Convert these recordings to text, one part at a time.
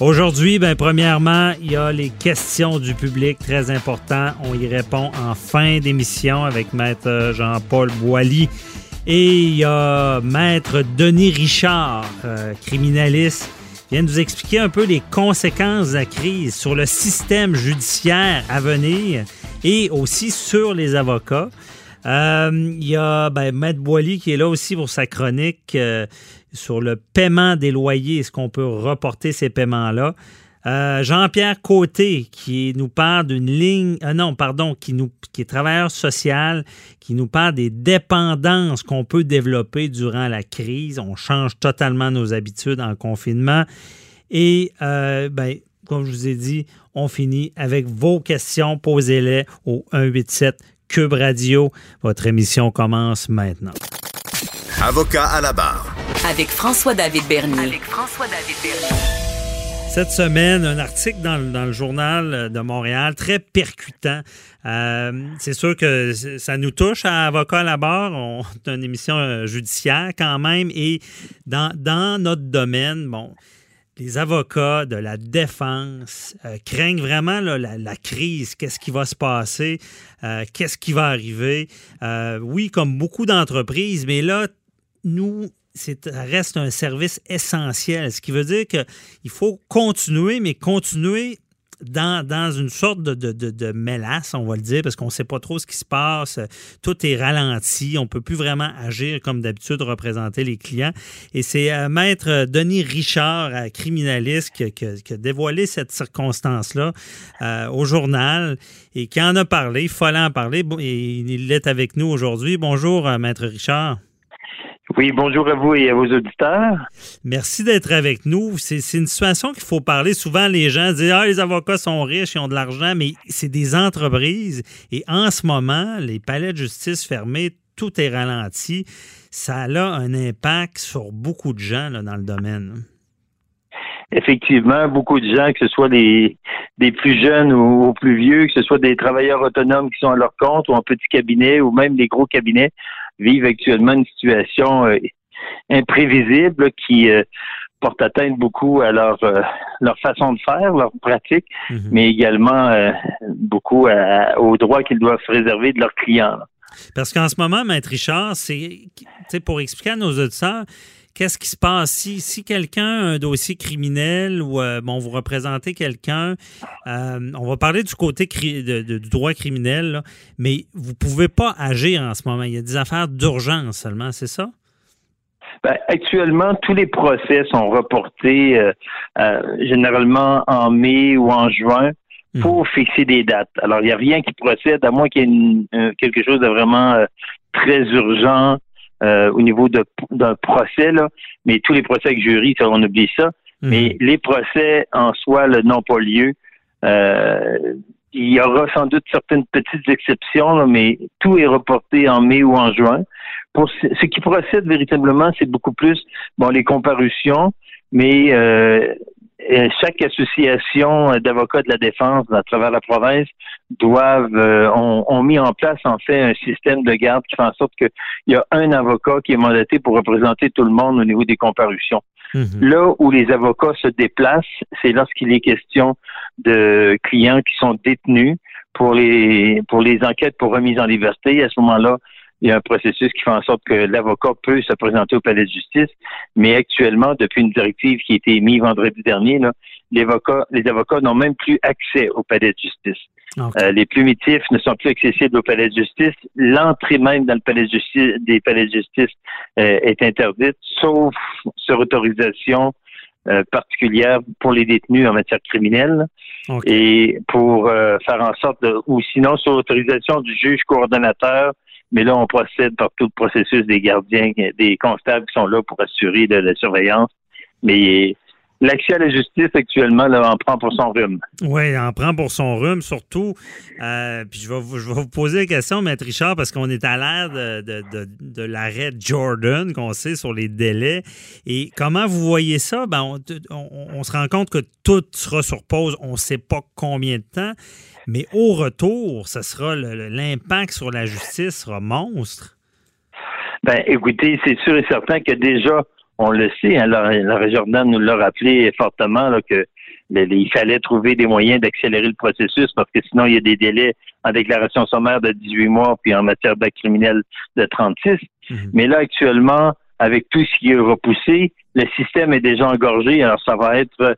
Aujourd'hui, ben, premièrement, il y a les questions du public très important. On y répond en fin d'émission avec Maître Jean-Paul Boilly. Et il y a Maître Denis Richard, euh, criminaliste, qui vient nous expliquer un peu les conséquences de la crise sur le système judiciaire à venir et aussi sur les avocats. Euh, il y a ben, Maître Boilly qui est là aussi pour sa chronique. Euh, sur le paiement des loyers. Est-ce qu'on peut reporter ces paiements-là? Euh, Jean-Pierre Côté qui nous parle d'une ligne, non, pardon, qui, nous, qui est travailleur social, qui nous parle des dépendances qu'on peut développer durant la crise. On change totalement nos habitudes en confinement. Et, ben, comme je vous ai dit, on finit avec vos questions. Posez-les au 187 Cube Radio. Votre émission commence maintenant. Avocat à la barre. Avec François-David Bernier. Avec François-David Bernier. Cette semaine, un article dans, le- dans le journal de Montréal très percutant. Euh, c'est sûr que ça nous touche à Avocat à la barre. On c'est une émission euh, judiciaire quand même. Et dans, dans notre domaine, bon, les avocats de la défense euh, craignent vraiment la, crise. Qu'est-ce qui va se passer? Euh, Qu'est-ce qui va arriver? Euh, oui, comme beaucoup d'entreprises, mais là, nous, ça reste un service essentiel, ce qui veut dire qu'il faut continuer, mais continuer dans, une sorte de, mélasse, on va le dire, parce qu'on ne sait pas trop ce qui se passe. Tout est ralenti. On ne peut plus vraiment agir comme d'habitude, représenter les clients. Et c'est euh, Maître Denis Richard, euh, criminaliste, qui, a dévoilé cette circonstance-là euh, au journal et qui en a parlé. Il fallait en parler. Il est avec nous aujourd'hui. Bonjour, Maître Richard. Oui, bonjour à vous et à vos auditeurs. Merci d'être avec nous. C'est une situation qu'il faut parler. Souvent, les gens disent Ah, les avocats sont riches, ils ont de l'argent, mais c'est des entreprises. Et en ce moment, les palais de justice fermés, tout est ralenti. Ça a un impact sur beaucoup de gens là, dans le domaine. Effectivement, beaucoup de gens, que ce soit des, des plus jeunes ou, ou plus vieux, que ce soit des travailleurs autonomes qui sont à leur compte ou en petit cabinet ou même des gros cabinets, vivent actuellement une situation euh, imprévisible qui euh, porte atteinte beaucoup à leur, euh, leur façon de faire, leur pratique, Mhm. mais également beaucoup à- aux droits qu'ils doivent se réserver de leurs clients. là. Parce qu'en ce moment, Maître Richard, c'est pour expliquer à nos auditeurs, qu'est-ce qui se passe? Si, si quelqu'un a un dossier criminel ou euh, bon, vous représentez quelqu'un, euh, on va parler du côté cri- de- de- du droit criminel, là, mais vous pouvez pas agir en ce moment. Il y a des affaires d'urgence seulement, c'est ça? Ben, actuellement, tous les procès sont reportés euh, euh, généralement en mai ou en juin pour fixer des dates. Alors, il n'y a rien qui procède, à moins qu'il y ait une- euh, quelque chose de vraiment très urgent euh, au niveau de- d'un procès. Là. Mais tous les procès avec jury, ça, on oublie ça. Mhm. Mais les procès en soi n'ont pas lieu. Euh, il y aura sans doute certaines petites exceptions, là, mais tout est reporté en mai ou en juin. Pour ce, ce qui procède véritablement, c'est beaucoup plus bon les comparutions, mais euh, chaque association d'avocats de la défense à travers la province doivent euh, ont, ont mis en place en fait un système de garde qui fait en sorte qu'il y a un avocat qui est mandaté pour représenter tout le monde au niveau des comparutions. Mhm. Là où les avocats se déplacent, c'est lorsqu'il est question de clients qui sont détenus pour les pour les enquêtes pour remise en liberté. À ce moment-là, il y a un processus qui fait en sorte que l'avocat peut se présenter au palais de justice. Mais actuellement, depuis une directive qui a été émise vendredi dernier, là, les avocats, les avocats n'ont même plus accès au palais de justice. Euh, les plumitifs ne sont plus accessibles au palais de justice. L'entrée même dans le palais de justice, des palais de justice euh, est interdite, sauf sur autorisation euh, particulière pour les détenus en matière criminelle et pour faire en sorte de, ou sinon sur autorisation du juge coordonnateur. Mais là, on procède par tout le processus des gardiens, des constables qui sont là pour assurer de la surveillance. Mais L'accès à la justice actuellement là, en prend pour son rhume. Oui, en prend pour son rhume, surtout. Euh, puis je vais, vous, poser la question, Maître Richard, parce qu'on est à l'ère de, l'arrêt Jordan qu'on sait sur les délais. Et comment vous voyez ça? Ben, on, on, se rend compte que tout sera sur pause. On ne sait pas combien de temps. Mais au retour, ça sera l'impact sur la justice sera monstre. Ben, écoutez, c'est sûr et certain que déjà, on le sait, hein, la, Jordan nous l'a rappelé fortement là, que il fallait trouver des moyens d'accélérer le processus parce que sinon il y a des délais en déclaration sommaire de 18 mois puis en matière d'acte criminel de 36. Mhm. Mais là actuellement, avec tout ce qui est repoussé, le système est déjà engorgé. Alors ça va être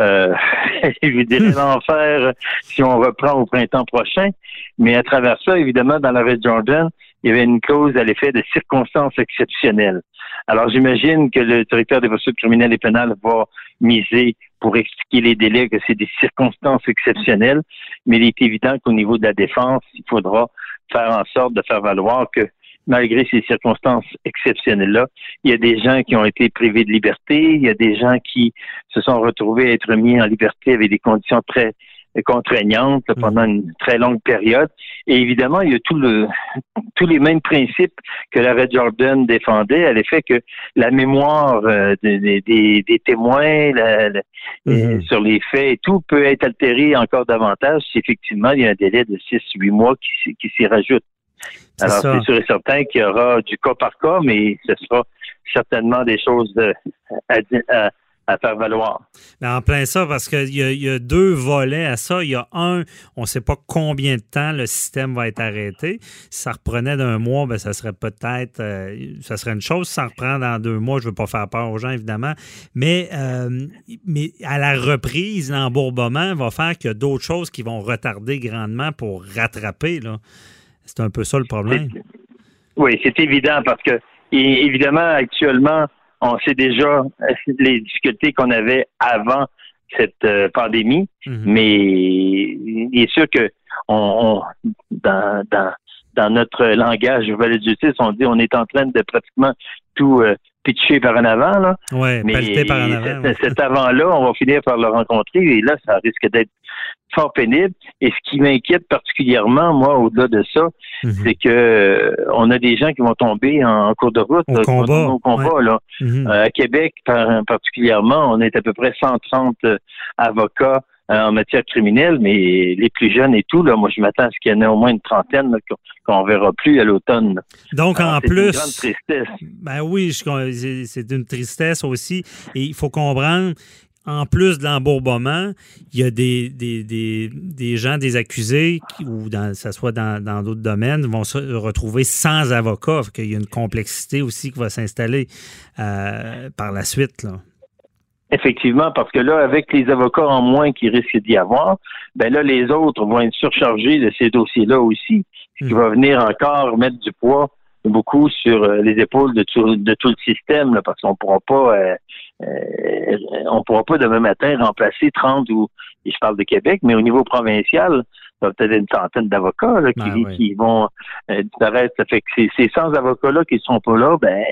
euh, dirais l'enfer si on reprend au printemps prochain. Mais à travers ça, évidemment, dans la de Jordan, il y avait une cause à l'effet de circonstances exceptionnelles. Alors, j'imagine que le directeur des poursuites criminelles et pénales va miser pour expliquer les délais que c'est des circonstances exceptionnelles, mais il est évident qu'au niveau de la défense, il faudra faire en sorte de faire valoir que malgré ces circonstances exceptionnelles-là, il y a des gens qui ont été privés de liberté, il y a des gens qui se sont retrouvés à être mis en liberté avec des conditions très contraignante mm. pendant une très longue période. Et évidemment, il y a tout le, tous les mêmes principes que la Red Jordan défendait à l'effet que la mémoire euh, des, des, des, témoins la, mm-hmm. sur les faits et tout peut être altéré encore davantage si effectivement il y a un délai de 6-8 mois qui, qui s'y rajoute. Alors, c'est sûr et certain qu'il y aura du cas par cas, mais ce sera certainement des choses à, à, à faire valoir. en plein ça, parce qu'il y, a deux volets à ça. Il y a un, on ne sait pas combien de temps le système va être arrêté. Si ça reprenait d'un mois, ben, ça serait peut-être, euh, ça serait une chose. Si ça reprend dans deux mois, je ne veux pas faire peur aux gens, évidemment. Mais, euh, mais à la reprise, l'embourbement va faire qu'il y a d'autres choses qui vont retarder grandement pour rattraper. C'est un peu ça le problème. Oui, c'est évident parce que, évidemment, actuellement, on sait déjà les difficultés qu'on avait avant cette euh, pandémie, mhm. mais il est sûr que on, dans, dans, dans notre langage de justice, on dit on est en train de pratiquement tout euh, pitcher par en avant. Là. Ouais, mais par en avant. Cet, cet avant-là, on va finir par le rencontrer et là, ça risque d'être fort pénible. Et ce qui m'inquiète particulièrement, moi, au-delà de ça, mhm. c'est que euh, on a des gens qui vont tomber en, cours de route, au combat, combat là. Mhm. Euh, à Québec, particulièrement, on est à peu près 130 euh, avocats en matière criminelle, mais les plus jeunes et tout, là, moi, je m'attends à ce qu'il y en ait au moins une trentaine qu'on ne verra plus à l'automne. Donc, en plus. C'est une grande tristesse. Ben oui, c'est une tristesse aussi. Et il faut comprendre en plus de l'embourbement, il y a des, des, gens, des accusés, ou dans, ça soit dans d'autres domaines, vont se retrouver sans avocat. Il y a une complexité aussi qui va s'installer euh, par la suite. Là. Effectivement, parce que là, avec les avocats en moins qui risquent d'y avoir, ben là, les autres vont être surchargés de ces dossiers-là aussi, ce qui hmm. va venir encore mettre du poids beaucoup sur euh, les épaules de tout, de tout le système, là, parce qu'on pourra pas euh, euh, on pourra pas demain matin remplacer 30 ou je parle de Québec, mais au niveau provincial, il y a peut-être une centaine d'avocats qui, ben qui, vont disparaître. Ça fait que ces, ces 100 avocats-là qui ne sont pas là, ben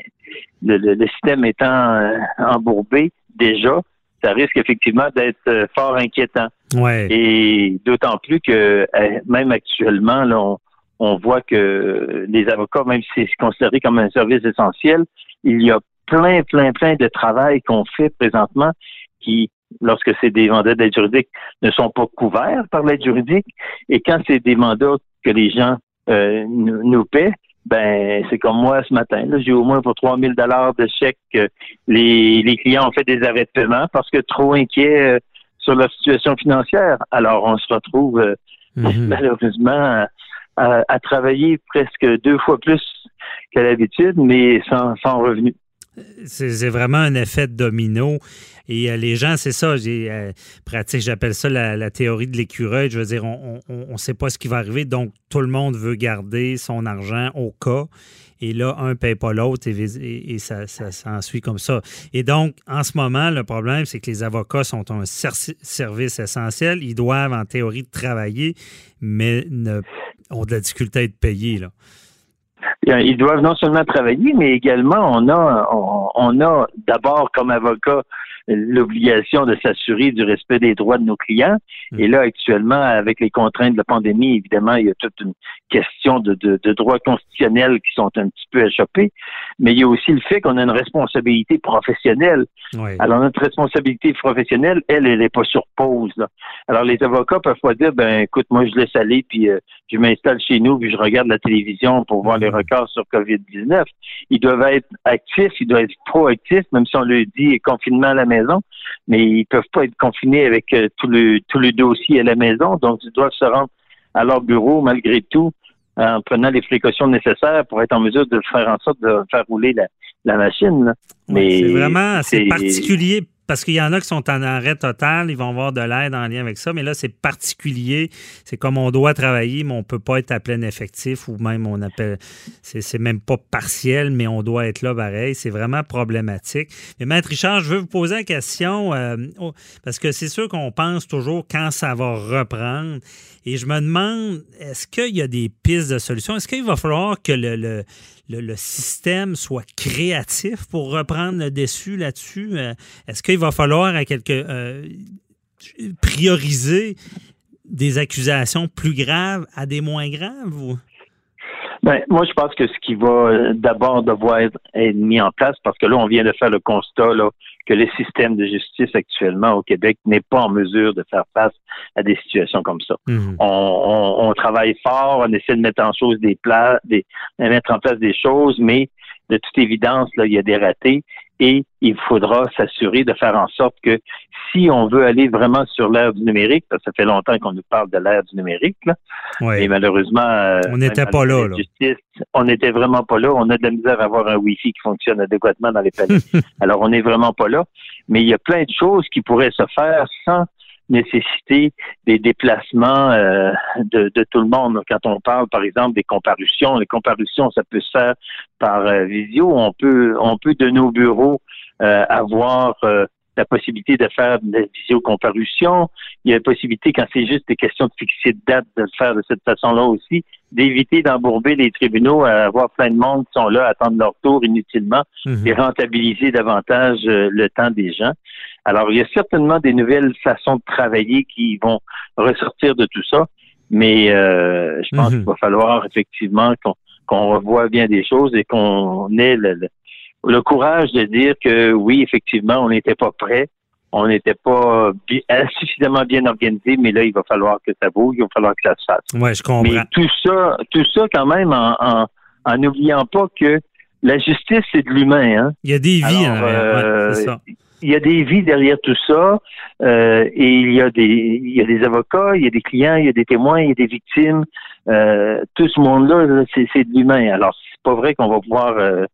le, le, système étant embourbé déjà, ça risque effectivement d'être fort inquiétant. Ouais. Et d'autant plus que même actuellement, là, on, on voit que les avocats, même si c'est considéré comme un service essentiel, il y a plein, plein, plein de travail qu'on fait présentement qui, lorsque c'est des mandats d'aide juridique, ne sont pas couverts par l'aide juridique. Et quand c'est des mandats que les gens euh, nous, paient, ben c'est comme moi ce matin. J'ai au moins pour 3000 dollars de chèques. les, les clients ont fait des arrêts de paiement parce que trop inquiets euh, sur leur situation financière. Alors on se retrouve euh, mm-hmm. malheureusement à, travailler presque deux fois plus qu'à l'habitude, mais sans, sans revenu. C'est vraiment un effet domino. Et les gens, c'est ça, j'ai pratique, j'appelle ça la, théorie de l'écureuil. Je veux dire, on ne sait pas ce qui va arriver, donc tout le monde veut garder son argent au cas. Et là, un ne paye pas l'autre et, ça, ça s'ensuit comme ça. Et donc, en ce moment, le problème, c'est que les avocats sont un service essentiel. Ils doivent, en théorie, travailler, mais ont de la difficulté à être payés. Là. Ils doivent non seulement travailler, mais également, on a, on a d'abord comme avocat l'obligation de s'assurer du respect des droits de nos clients. Mm. Et là, actuellement, avec les contraintes de la pandémie, évidemment, il y a toute une question de, de, droits constitutionnels qui sont un petit peu échappés. Mais il y a aussi le fait qu'on a une responsabilité professionnelle. Alors, notre responsabilité professionnelle, elle, elle n'est pas sur pause. Alors, les avocats peuvent pas dire, ben, écoute, moi, je laisse aller, puis euh, je m'installe chez nous, puis je regarde la télévision pour voir les mm. records sur COVID-19. Ils doivent être actifs, ils doivent être proactifs, même si on leur dit confinement à la maison mais ils peuvent pas être confinés avec euh, tout le tout le dossier à la maison, donc ils doivent se rendre à leur bureau malgré tout en prenant les précautions nécessaires pour être en mesure de faire en sorte de faire rouler la, machine. Mais c'est vraiment c'est particulier parce qu'il y en a qui sont en arrêt total, ils vont avoir de l'aide en lien avec ça, mais là, c'est particulier. C'est comme on doit travailler, mais on ne peut pas être à plein effectif ou même on appelle, c'est même pas partiel, mais on doit être là pareil. C'est vraiment problématique. Mais Maître Richard, je veux vous poser la question, euh, parce que c'est sûr qu'on pense toujours quand ça va reprendre. Et je me demande, est-ce qu'il y a des pistes de solutions? Est-ce qu'il va falloir que le le, système soit créatif pour reprendre le dessus là-dessus? Euh, est-ce qu'il va falloir euh, prioriser des accusations plus graves à des moins graves? Ou? Ben, moi, je pense que ce qui va euh, d'abord devoir être mis en place, parce que là, on vient de faire le constat là, que le système de justice actuellement au Québec n'est pas en mesure de faire face à des situations comme ça. Mhm. On, travaille fort, on essaie de mettre en chose des plats, des, de mettre en place des choses, mais de toute évidence, là, il y a des ratés et il faudra s'assurer de faire en sorte que si on veut aller vraiment sur l'ère du numérique, parce que ça fait longtemps qu'on nous parle de l'ère du numérique, là, et malheureusement, euh, on n'était pas là. on n'était vraiment pas là. On a de la misère à avoir un Wi-Fi qui fonctionne adéquatement dans les palais. Alors, on n'est vraiment pas là. Mais il y a plein de choses qui pourraient se faire sans nécessiter des déplacements euh, de, tout le monde. Quand on parle, par exemple, des comparutions, les comparutions, ça peut se faire par euh, visio. On peut, on peut de nos bureaux euh, avoir la possibilité de faire des visiocomparutions. Il y a la possibilité, quand c'est juste des questions de fixer de date, de le faire de cette façon-là aussi, d'éviter d'embourber les tribunaux à avoir plein de monde qui sont là à attendre leur tour inutilement mhm. et rentabiliser davantage le temps des gens. Alors, il y a certainement des nouvelles façons de travailler qui vont ressortir de tout ça, mais euh, je pense mhm. qu'il va falloir effectivement qu'on revoie bien des choses et qu'on ait le, courage de dire que oui, effectivement, on n'était pas prêt, on n'était pas suffisamment bien organisé, mais là, il va falloir que ça bouge, il va falloir que ça se fasse. Oui, je comprends. Mais tout ça, tout ça quand même en n'oubliant pas que la justice, c'est de l'humain. Hein? Il y a des vies, hein, euh, c'est ça il y a des vies derrière tout ça, euh, et il y a des il y a des avocats, il y a des clients, il y a des témoins, il y a des victimes. Euh, tout ce monde-là, c'est, c'est de l'humain. Alors, c'est pas vrai qu'on va pouvoir euh,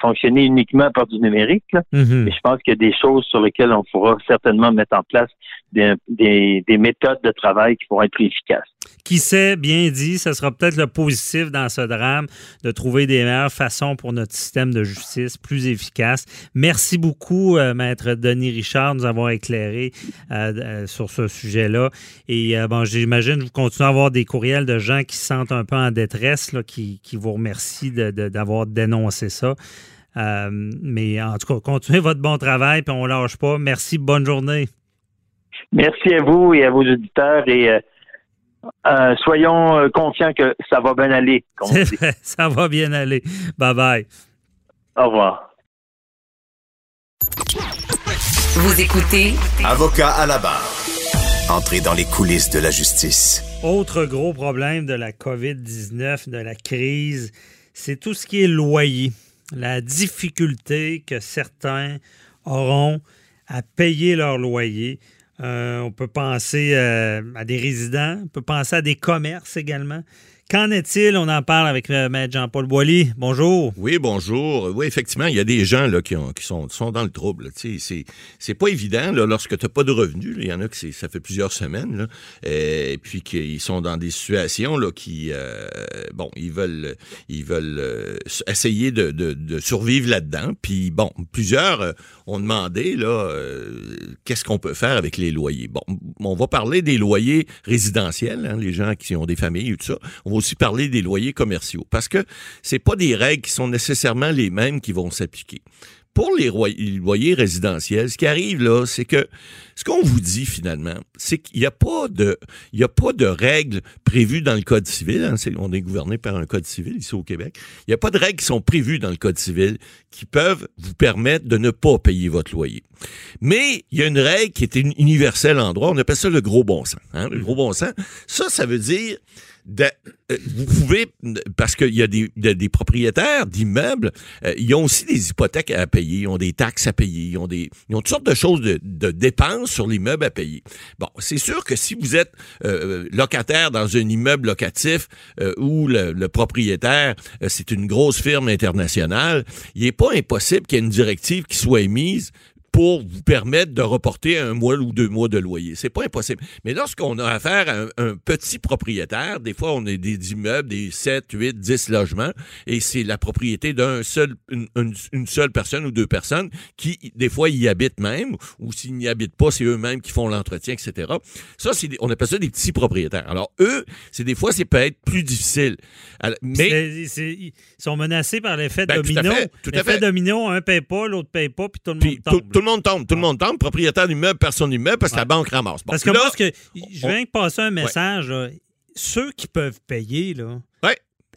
fonctionner uniquement par du numérique, mm-hmm. mais je pense qu'il y a des choses sur lesquelles on pourra certainement mettre en place des, des, des méthodes de travail qui pourront être plus efficaces qui sait, bien dit, ce sera peut-être le positif dans ce drame de trouver des meilleures façons pour notre système de justice plus efficace. Merci beaucoup, euh, Maître Denis Richard, de nous avoir éclairé euh, euh, sur ce sujet-là. Et bon, j'imagine que vous continuez à avoir des courriels de gens qui se sentent un peu en détresse, qui vous remercient d'avoir dénoncé ça. mais en tout cas, continuez votre bon travail, puis on ne lâche pas. Merci, bonne journée. Merci à vous et à vos auditeurs et euh, soyons euh, confiants que ça va bien aller. ça va bien aller. Bye bye. Au revoir. Vous écoutez Avocat à la barre. Entrez dans les coulisses de la justice. Autre gros problème de la COVID-19, de la crise, c'est tout ce qui est loyer. La difficulté que certains auront à payer leur loyer. Euh, on peut penser euh, à des résidents, on peut penser à des commerces également Qu'en est-il? On en parle avec euh, Maître Jean-Paul Boilly. Bonjour. Oui, bonjour. Oui, effectivement, il y a des gens là, qui, ont, qui sont, dans le trouble. C'est, c'est pas évident lorsque tu n'as pas de revenus. Il y en a qui ça fait plusieurs semaines. Là, et puis qu'ils sont dans des situations là, qui euh, bon, ils veulent euh, essayer de, survivre là-dedans. Puis bon, plusieurs euh, ont demandé là qu'est-ce qu'on peut faire avec les loyers? Bon, on va parler des loyers résidentiels, hein, les gens qui ont des familles et tout ça. On va aussi parler des loyers commerciaux parce que c'est pas des règles qui sont nécessairement les mêmes qui vont s'appliquer. Pour les loyers résidentiels, ce qui arrive là, c'est que ce qu'on vous dit finalement, c'est qu'il n'y a pas de, il y a pas de règles prévues dans le Code civil. Hein, on est gouverné par un Code civil ici au Québec. Il n'y a pas de règles qui sont prévues dans le Code civil qui peuvent vous permettre de ne pas payer votre loyer. Mais il y a une règle qui est universelle en droit. On appelle ça le gros bon sens. Hein, le gros bon sens. Ça, ça veut dire euh, vous pouvez, parce qu'il y a des, des propriétaires d'immeubles, euh, ils ont aussi des hypothèques à payer, ils ont des taxes à payer, ils ont, des, ils ont toutes sortes de choses de, de dépenses sur l'immeuble à payer. Bon, c'est sûr que si vous êtes euh, locataire dans un immeuble locatif où le, le propriétaire, c'est une grosse firme internationale, il n'est pas impossible qu'il y ait une directive qui soit émise pour vous permettre de reporter un mois ou deux mois de loyer. C'est pas impossible. Mais lorsqu'on a affaire à un, petit propriétaire, des fois on a des immeubles, des 7, 8, 10 logements, et c'est la propriété d'un seul, une, seule personne ou deux personnes qui, des fois, y habitent même, ou s'ils n'y habitent pas, c'est eux-mêmes qui font l'entretien, etc. Ça, c'est on appelle ça des petits propriétaires. Alors, eux, c'est des fois, c'est peut être plus difficile. mais... ils sont menacés par l'effet ben, domino. L'effet domino, un paye pas, l'autre paye pas, puis tout le monde tombe monde tombe, tout le monde tombe, propriétaire d'immeuble, personne d'immeuble, parce que la banque ramasse. parce que moi, que, je viens de passer un message, ceux qui peuvent payer, là. Oui.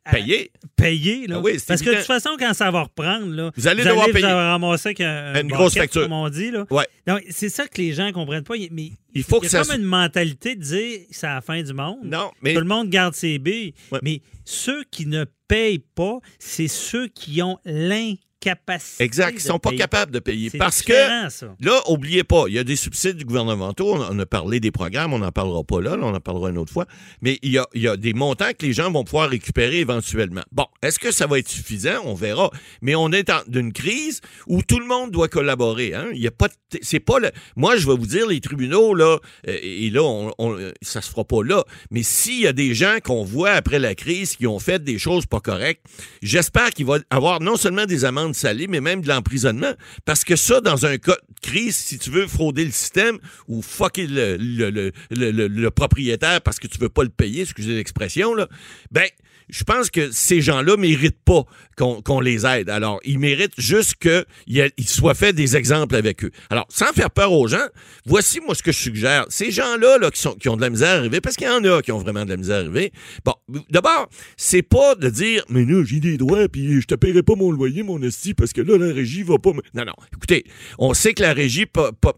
Payer. payer, là. Ah parce que de toute façon, quand ça va reprendre, là, vous allez devoir payer. Vous ramasser une grosse facture. Comme on dit, là. Ouais. Donc, c'est ça que les gens ne comprennent pas. Mais il faut y a comme une mentalité de dire c'est la fin du monde. Non, mais. Tout le monde garde ses billes. Mais ceux qui ne payent pas, c'est ceux qui ont l'in capacité. Exact, ils sont pas capables de payer. Parce que, là, oubliez pas, il y a des subsides gouvernementaux, on, a parlé des programmes, on n'en parlera pas là, on en parlera une autre fois, mais il y, a, il y a des montants que les gens vont pouvoir récupérer éventuellement. Bon, est-ce que ça va être suffisant? On verra. Mais on est dans une crise où tout le monde doit collaborer. Hein? Il y a pas c'est pas le, moi, je vais vous dire, les tribunaux, là, euh, et là, on, on, ça se fera pas là, mais s'il y a des gens qu'on voit après la crise qui ont fait des choses pas correctes, j'espère qu'il va avoir non seulement des amendes salé, mais même de l'emprisonnement. Parce que ça, dans un cas de crise, si tu veux frauder le système ou fucker le, propriétaire parce que tu veux pas le payer, excusez l'expression, là, ben, je pense que ces gens-là méritent pas qu'on les aide. Alors, ils méritent juste qu'il soit fait des exemples avec eux. Alors, sans faire peur aux gens, voici moi ce que je suggère. Ces gens-là là, qui, ont de la misère à arriver, parce qu'il y en a qui ont vraiment de la misère à arriver, bon, d'abord, c'est pas de dire, mais là, j'ai des droits, puis je te paierai pas mon loyer, mon esti, parce que là, la régie va pas... Non, non. Écoutez, on sait que la régie,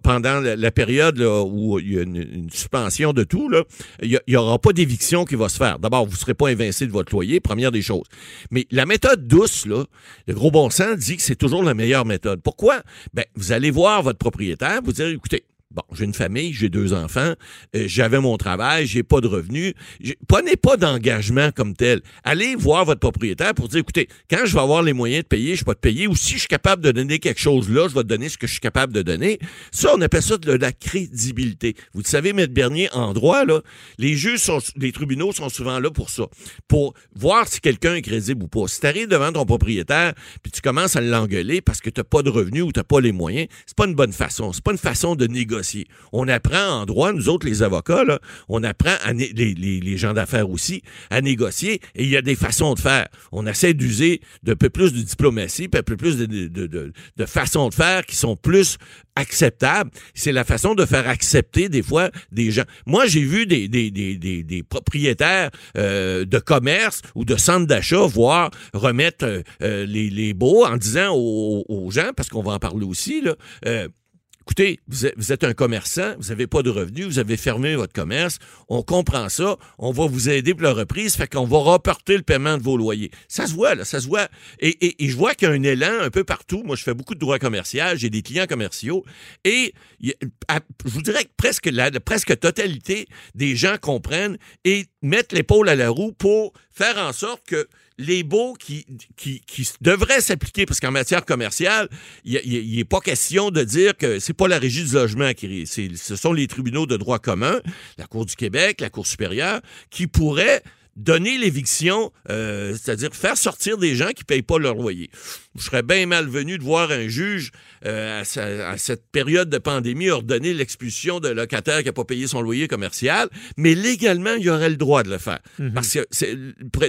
pendant la, période où il y a une, suspension de tout, il n'y aura pas d'éviction qui va se faire. D'abord, vous ne serez pas invincé de votre loyer première des choses. Mais la méthode douce, là, le gros bon sens dit que c'est toujours la meilleure méthode. Pourquoi? Ben, vous allez voir votre propriétaire, vous dire, écoutez, Bon, j'ai une famille, j'ai deux enfants, euh, j'avais mon travail, j'ai pas de revenus. Prenez pas d'engagement comme tel. Allez voir votre propriétaire pour dire, écoutez, quand je vais avoir les moyens de payer, je vais te payer, ou si je suis capable de donner quelque chose là, je vais te donner ce que je suis capable de donner. Ça, on appelle ça de la crédibilité. Vous le savez, Maître Bernier, en droit, là, les juges sont, les tribunaux sont souvent là pour ça, pour voir si quelqu'un est crédible ou pas. Si tu arrives devant ton propriétaire, puis tu commences à l'engueuler parce que tu n'as pas de revenus ou tu n'as pas les moyens, c'est pas une bonne façon. C'est pas une façon de négocier on apprend en droit, nous autres, les avocats, on apprend, à les, gens d'affaires aussi, à négocier et il y a des façons de faire. On essaie d'user de peu plus de diplomatie, un peu plus de, de, façons de faire qui sont plus acceptables. C'est la façon de faire accepter des fois des gens. Moi, j'ai vu des, propriétaires euh, de commerce ou de centres d'achat voir remettre euh, euh, les, baux en disant aux, aux gens, parce qu'on va en parler aussi, là, écoutez, vous êtes, un commerçant, vous n'avez pas de revenus, vous avez fermé votre commerce, on comprend ça, on va vous aider pour la reprise, fait qu'on va reporter le paiement de vos loyers. Ça se voit, là, ça se voit. Et, je vois qu'il y a un élan un peu partout. Moi, je fais beaucoup de droits commerciaux, j'ai des clients commerciaux, et je vous dirais que presque la presque totalité des gens comprennent et mettent l'épaule à la roue pour faire en sorte que les baux qui, devraient s'appliquer, parce qu'en matière commerciale, il n'est pas question de dire que c'est pas la régie du logement qui ce sont les tribunaux de droit commun, la Cour du Québec, la Cour supérieure, qui pourraient donner l'éviction, euh, c'est-à-dire faire sortir des gens qui ne payent pas leur loyer. Je serais bien malvenu de voir un juge, euh, à, cette période de pandémie, ordonner l'expulsion d'un locataire qui n'a pas payé son loyer commercial, mais légalement, il aurait le droit de le faire. Mhm. Parce que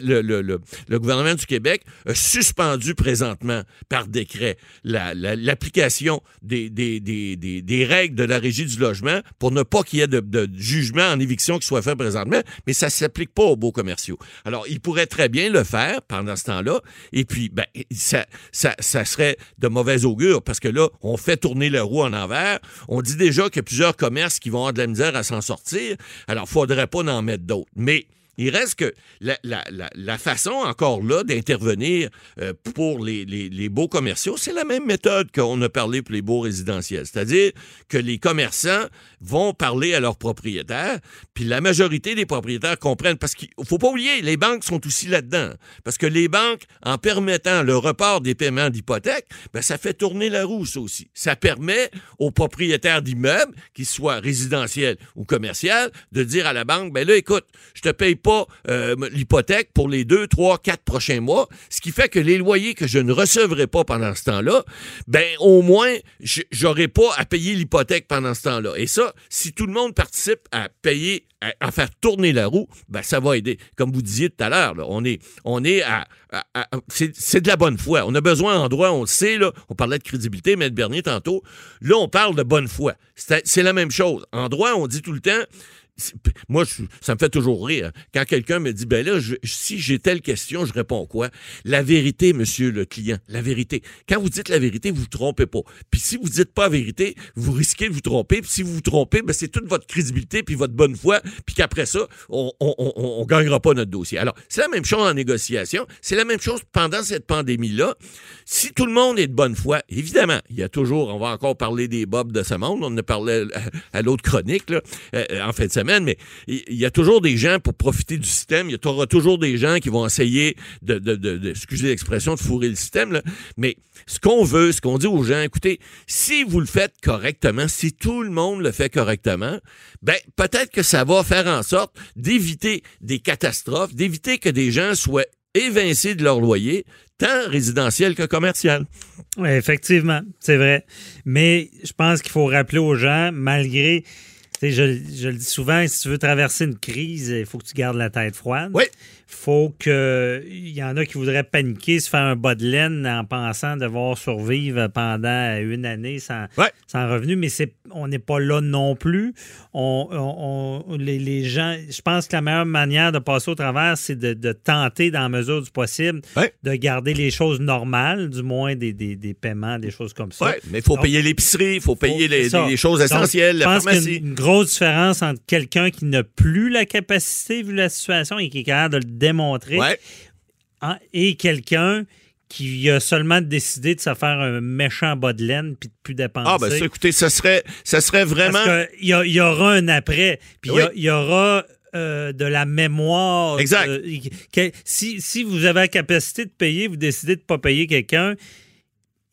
le, le, le, gouvernement du Québec a suspendu présentement, par décret, l'application des, des, des, des, règles de la régie du logement pour ne pas qu'il y ait de, de, jugement en éviction qui soit fait présentement, mais ça ne s'applique pas aux beaux commerciaux. Alors, il pourrait très bien le faire pendant ce temps-là, et puis, ben, ça ça, serait de mauvais augure parce que là, on fait tourner le roue en envers. On dit déjà qu'il y a plusieurs commerces qui vont avoir de la misère à s'en sortir. Alors, faudrait pas en mettre d'autres. Mais il reste que la, façon encore là d'intervenir euh, pour les, beaux commerciaux, c'est la même méthode qu'on a parlé pour les beaux résidentiels. C'est-à-dire que les commerçants vont parler à leurs propriétaires, puis la majorité des propriétaires comprennent, parce qu'il faut pas oublier, les banques sont aussi là-dedans. Parce que les banques, en permettant le report des paiements d'hypothèque, ben, ça fait tourner la roue, ça aussi. Ça permet aux propriétaires d'immeubles, qu'ils soient résidentiels ou commerciaux, de dire à la banque, ben là, écoute, je te paye pas euh, l'hypothèque pour les deux, trois, quatre prochains mois, ce qui fait que les loyers que je ne recevrai pas pendant ce temps-là, ben au moins, j'aurai pas à payer l'hypothèque pendant ce temps-là. Et ça, si tout le monde participe à payer, à, faire tourner la roue, ben ça va aider. Comme vous disiez tout à l'heure, on est, à, c'est de la bonne foi. On a besoin en on le sait, on parlait de crédibilité, mais Bernier tantôt. Là, on parle de bonne foi. C'est la même chose. En droit, on dit tout le temps, moi, ça me fait toujours rire. Quand quelqu'un me dit, ben là, si j'ai telle question, je réponds quoi? La vérité, monsieur le client, la vérité. Quand vous dites la vérité, vous vous trompez pas. Puis si vous dites pas la vérité, vous risquez de vous tromper. Puis si vous vous trompez, ben c'est toute votre crédibilité puis votre bonne foi. Puis qu'après ça, on, on, gagnera pas notre dossier. Alors, c'est la même chose en négociation. C'est la même chose pendant cette pandémie-là. Si tout le monde est de bonne foi, évidemment, il y a toujours, on va encore parler des bobs de ce monde. On en a parlé à, l'autre chronique, là, euh, en fait mais il y, a toujours des gens pour profiter du système. Il y aura toujours des gens qui vont essayer de, excusez l'expression, de fourrer le système. Mais ce qu'on veut, ce qu'on dit aux gens, écoutez, si vous le faites correctement, si tout le monde le fait correctement, ben peut-être que ça va faire en sorte d'éviter des catastrophes, d'éviter que des gens soient évincés de leur loyer, tant résidentiel que commercial. Oui, effectivement, c'est vrai. Mais je pense qu'il faut rappeler aux gens, malgré je, je, le dis souvent, si tu veux traverser une crise, il faut que tu gardes la tête froide. Oui faut que. Il y en a qui voudraient paniquer, se faire un bas de laine en pensant devoir survivre pendant une année sans, sans revenu, mais c'est, on n'est pas là non plus. On, les, gens. Je pense que la meilleure manière de passer au travers, c'est de, tenter, dans la mesure du possible, de garder les choses normales, du moins des, paiements, des choses comme ça. Oui, mais il faut payer l'épicerie, il faut payer les, choses essentielles, la pharmacie. une grosse différence entre quelqu'un qui n'a plus la capacité, vu la situation, et qui est capable de le démontrer. Et quelqu'un qui a seulement décidé de se faire un méchant bas de laine puis de plus dépenser. Ah, ben ça, écoutez, ça serait, ça serait vraiment. il y, aura un après, puis il y, aura euh, de la mémoire. Exact. si, si, vous avez la capacité de payer, vous décidez de ne pas payer quelqu'un,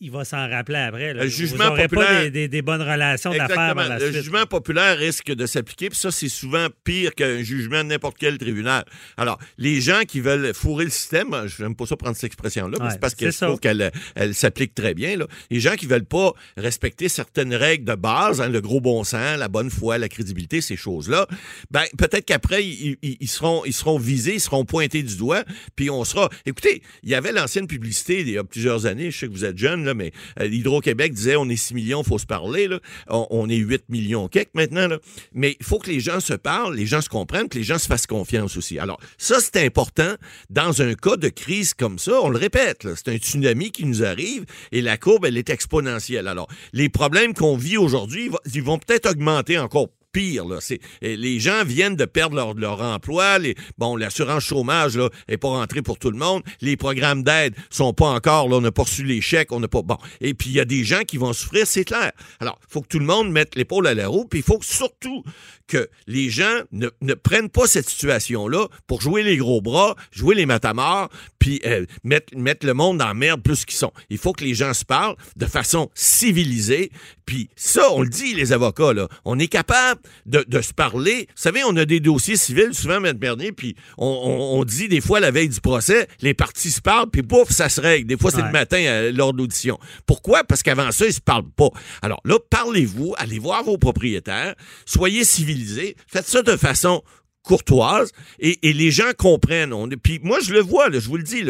il va s'en rappeler après. Le jugement Vous populaire. pas des, bonnes relations d'affaires la Le jugement populaire risque de s'appliquer, puis ça, c'est souvent pire qu'un jugement de n'importe quel tribunal. Alors, les gens qui veulent fourrer le système, je n'aime pas ça prendre cette expression-là, mais c'est parce qu'il faut qu'elle elle, s'applique très bien. Là. Les gens qui veulent pas respecter certaines règles de base, hein, le gros bon sens, la bonne foi, la crédibilité, ces choses-là, ben peut-être qu'après, ils, ils, seront, ils seront visés, ils seront pointés du doigt, puis on sera... Écoutez, il y avait l'ancienne publicité il y a plusieurs années, je sais que vous êtes jeune, là, mais euh, Hydro-Québec disait on est 6 millions, faut se parler. Là. On, est 8 millions quelques maintenant. Là. Mais il faut que les gens se parlent, les gens se comprennent, que les gens se fassent confiance aussi. Alors, ça, c'est important dans un cas de crise comme ça. On le répète, c'est un tsunami qui nous arrive et la courbe, elle est exponentielle. Alors, les problèmes qu'on vit aujourd'hui, ils vont peut-être augmenter encore pire. Là. C'est, les gens viennent de perdre leur, leur emploi. Les, bon, l'assurance chômage là, est pas rentrée pour tout le monde. Les programmes d'aide sont pas encore. Là, on n'a pas reçu les chèques. On n'a pas. Bon. Et puis, il y a des gens qui vont souffrir, c'est clair. Alors, il faut que tout le monde mette l'épaule à la roue. Puis, il faut surtout que les gens ne, ne prennent pas cette situation-là pour jouer les gros bras, jouer les matamors, puis euh, mettre, mettre le monde en merde plus qu'ils sont. Il faut que les gens se parlent de façon civilisée. Puis ça, on le dit, les avocats, là. On est capable de, de, se parler. Vous savez, on a des dossiers civils, souvent, M. Bernier, puis on, on, dit des fois, la veille du procès, les parties se parlent, puis pouf, ça se règle. Des fois, c'est le matin euh, lors d'audition. Pourquoi? Parce qu'avant ça, ils se parlent pas. Alors là, parlez-vous, allez voir vos propriétaires, soyez civilisés Faites ça de façon courtoise et, les gens comprennent. Puis moi, je le vois, je vous le dis,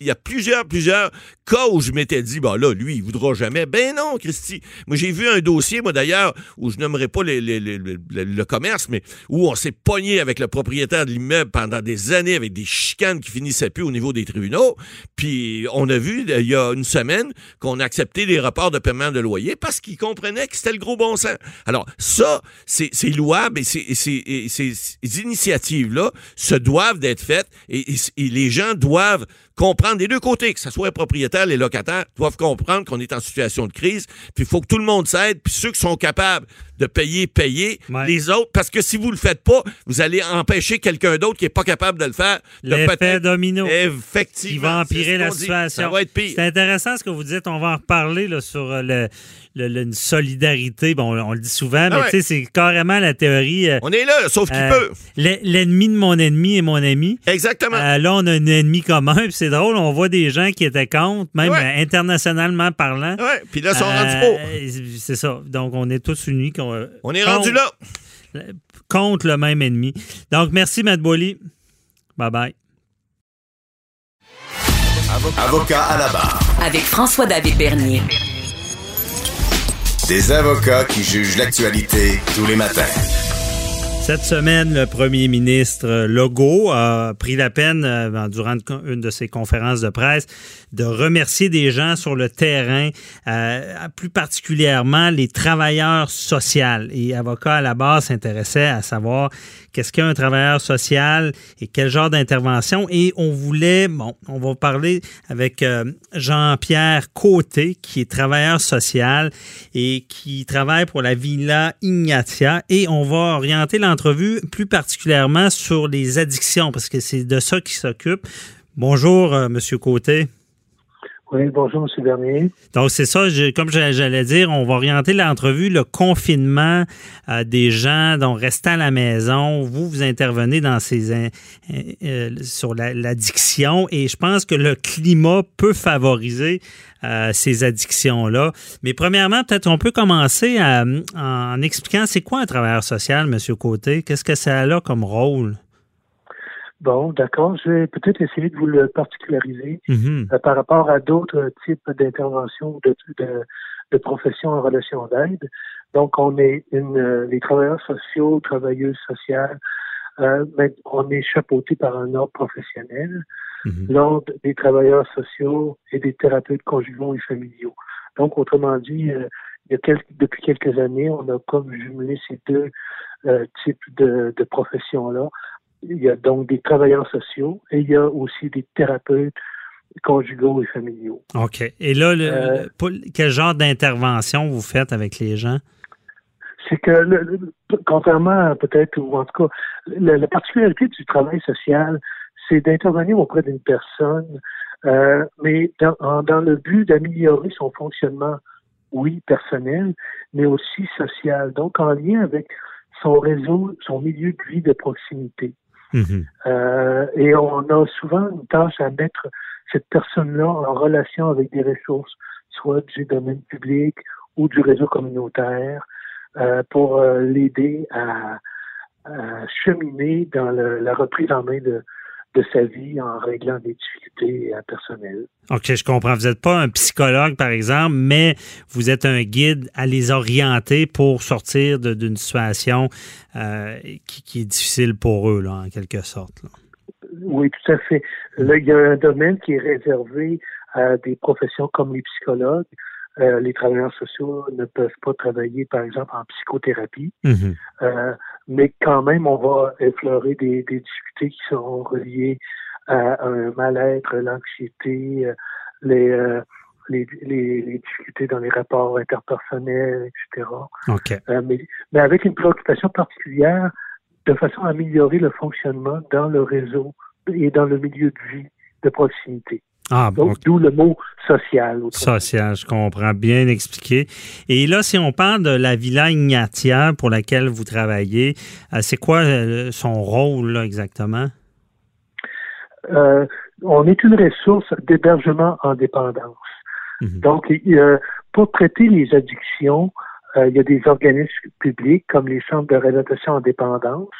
il y a plusieurs, plusieurs cas où je m'étais dit, bah là, lui, il voudra jamais. Ben non, Christy. Moi, j'ai vu un dossier, moi d'ailleurs, où je n'aimerais pas le commerce, mais où on s'est pogné avec le propriétaire de l'immeuble pendant des années avec des chicanes qui finissaient plus au niveau des tribunaux. Puis on a vu, il y a une semaine, qu'on a accepté des rapports de paiement de loyer parce qu'il comprenait que c'était le gros bon sens. Alors, ça, c'est louable et c'est ces initiatives-là se doivent d'être faites et, les gens doivent comprendre des deux côtés, que ce soit les propriétaires, les locataires, doivent comprendre qu'on est en situation de crise, puis il faut que tout le monde s'aide, puis ceux qui sont capables de payer, payer, les autres, parce que si vous le faites pas, vous allez empêcher quelqu'un d'autre qui est pas capable de le faire. L'effet domino. Effectivement. Qui va empirer la situation. Ça va être pire. C'est intéressant ce que vous dites, on va en reparler là, sur euh, le une solidarité. Bon, on le dit souvent, mais ah tu sais, c'est carrément la théorie. Euh, on est là, sauf qu'il euh, peut. L'ennemi de mon ennemi est mon ami. Exactement. Euh, là, on a un ennemi commun, puis c'est drôle, on voit des gens qui étaient contre, même internationalement parlant. Oui, puis là, ils sont rendus pour. C'est ça. Donc, on est tous unis. On est rendu là. Contre le même ennemi. Donc, merci, Matt Boily. Bye-bye. Avocat à la barre. Avec François-David Bernier. Des avocats qui jugent l'actualité tous les matins. Cette semaine, le premier ministre Legault a pris la peine, euh, durant une de ses conférences de presse, de remercier des gens sur le terrain, euh, plus particulièrement les travailleurs sociaux. Et avocat à la base s'intéressait à savoir qu'est-ce qu'un travailleur social et quel genre d'intervention. Et on voulait, bon, on va parler avec euh, Jean-Pierre Côté, qui est travailleur social et qui travaille pour la Villa Ignatia. Et on va orienter l'entreprise entrevue plus particulièrement sur les addictions, parce que c'est de ça qu'il s'occupe. Bonjour, euh, Monsieur Côté. Oui, bonjour, M. Bernier. Donc, c'est ça, comme j'allais dire, on va orienter l'entrevue, le confinement euh, des gens, donc restant à la maison. Vous, vous intervenez dans ces, euh, sur l'addiction et je pense que le climat peut favoriser ces addictions-là. Mais premièrement, peut-être on peut commencer en expliquant c'est quoi un travailleur social, M. Côté? Qu'est-ce que ça a là comme rôle? Bon, d'accord. Je vais peut-être essayer de vous le particulariser mm-hmm. euh, par rapport à d'autres types d'interventions de, de, de professions en relation d'aide. Donc, on est une, euh, les travailleurs sociaux, travailleuses sociales, euh, mais on est chapeauté par un ordre professionnel, mm-hmm. l'ordre des travailleurs sociaux et des thérapeutes conjugaux et familiaux. Donc, autrement dit, euh, il y a quelques, depuis quelques années, on a comme jumelé ces deux types de, de professions-là il y a donc des travailleurs sociaux et il y a aussi des thérapeutes conjugaux et familiaux. OK. Et là, euh, quel genre d'intervention vous faites avec les gens? C'est que, contrairement peut-être, ou en tout cas, la, particularité du travail social, c'est d'intervenir auprès d'une personne, euh, mais dans, dans, le but d'améliorer son fonctionnement, oui, personnel, mais aussi social. Donc, en lien avec son réseau, son milieu de vie de proximité. Mhm. Euh, et on a souvent une tâche à mettre cette personne-là en relation avec des ressources, soit du domaine public ou du réseau communautaire, euh, pour euh, l'aider à, cheminer dans la reprise en main de, de sa vie en réglant des difficultés personnelles. OK, je comprends. Vous n'êtes pas un psychologue, par exemple, mais vous êtes un guide à les orienter pour sortir d'une situation euh, qui, est difficile pour eux, là, en quelque sorte. Oui, tout à fait. Là, il y a un domaine qui est réservé à des professions comme les psychologues. Euh, les travailleurs sociaux ne peuvent pas travailler, par exemple, en psychothérapie. Mm-hmm. Euh, mais quand même, on va effleurer des, des difficultés qui seront reliées à un mal-être, l'anxiété, euh, les, euh, les, les, difficultés dans les rapports interpersonnels, etc. Euh, mais, mais avec une préoccupation particulière de façon à améliorer le fonctionnement dans le réseau et dans le milieu de vie de proximité. Ah, Donc, d'où le mot social. Social, je comprends bien expliqué. Et là, si on parle de la Villa Ignatière pour laquelle vous travaillez, euh, c'est quoi euh, son rôle là, exactement? Euh, on est une ressource d'hébergement en dépendance. Mhm. Donc, pour traiter les addictions, il y a des organismes publics comme les centres de réadaptation en dépendance.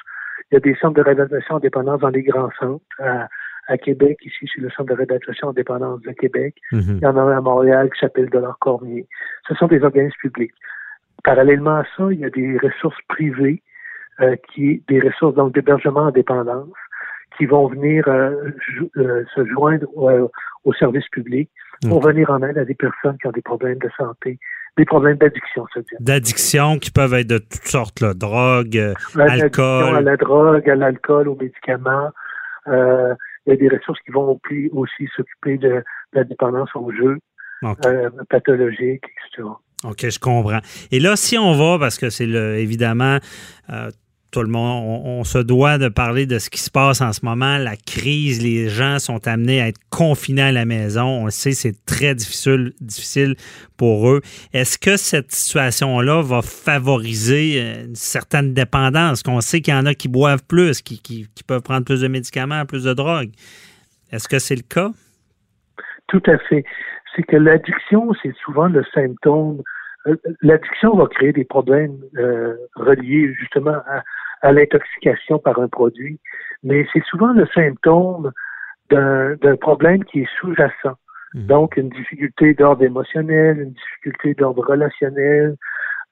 Il y a des centres de réadaptation en dépendance dans les grands centres à Québec, ici, c'est le Centre de rédaction indépendance de Québec. Mhm. Il y en a un à Montréal qui s'appelle Dollar Cormier. Ce sont des organismes publics. Parallèlement à ça, il y a des ressources privées, euh, qui, des ressources donc d'hébergement en dépendance, qui vont venir euh, euh, se joindre au service public pour venir en aide à des personnes qui ont des problèmes de santé, des problèmes d'addiction, c'est-à-dire. D'addiction qui peuvent être de toutes sortes, là, drogue, alcool. À la drogue, à l'alcool, aux médicaments. Euh, il y a des ressources qui vont aussi s'occuper de, la dépendance au jeu euh, pathologique, etc. OK, je comprends. Et là, si on va, parce que c'est évidemment euh, le monde, on, se doit de parler de ce qui se passe en ce moment, la crise, les gens sont amenés à être confinés à la maison. On le sait, c'est très difficile, difficile pour eux. Est-ce que cette situation-là va favoriser euh, une certaine dépendance? Qu'on sait qu'il y en a qui boivent plus, qui, peuvent prendre plus de médicaments, plus de drogue. Est-ce que c'est le cas? Tout à fait. C'est que l'addiction, c'est souvent le symptôme euh, l'addiction va créer des problèmes euh, reliés justement à, à l'intoxication par un produit, mais c'est souvent le symptôme d'un problème qui est sous-jacent. Mhm. Donc, une difficulté d'ordre émotionnel, une difficulté d'ordre relationnel.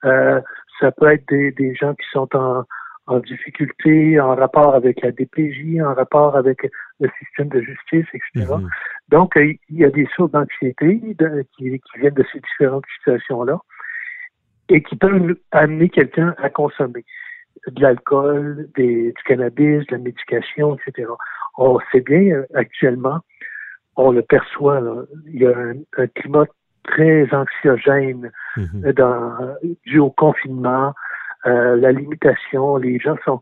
Euh, ça peut être des, des gens qui sont en, en difficulté en rapport avec la DPJ, en rapport avec le système de justice, etc. Mhm. Donc, il y a des sources d'anxiété qui, qui, viennent de ces différentes situations-là et qui peuvent amener quelqu'un à consommer de l'alcool, du cannabis, de la médication, etc. On sait bien euh, actuellement, on le perçoit, il y a un, climat très anxiogène mhm. dans, dû au confinement, euh, la limitation, les gens sont,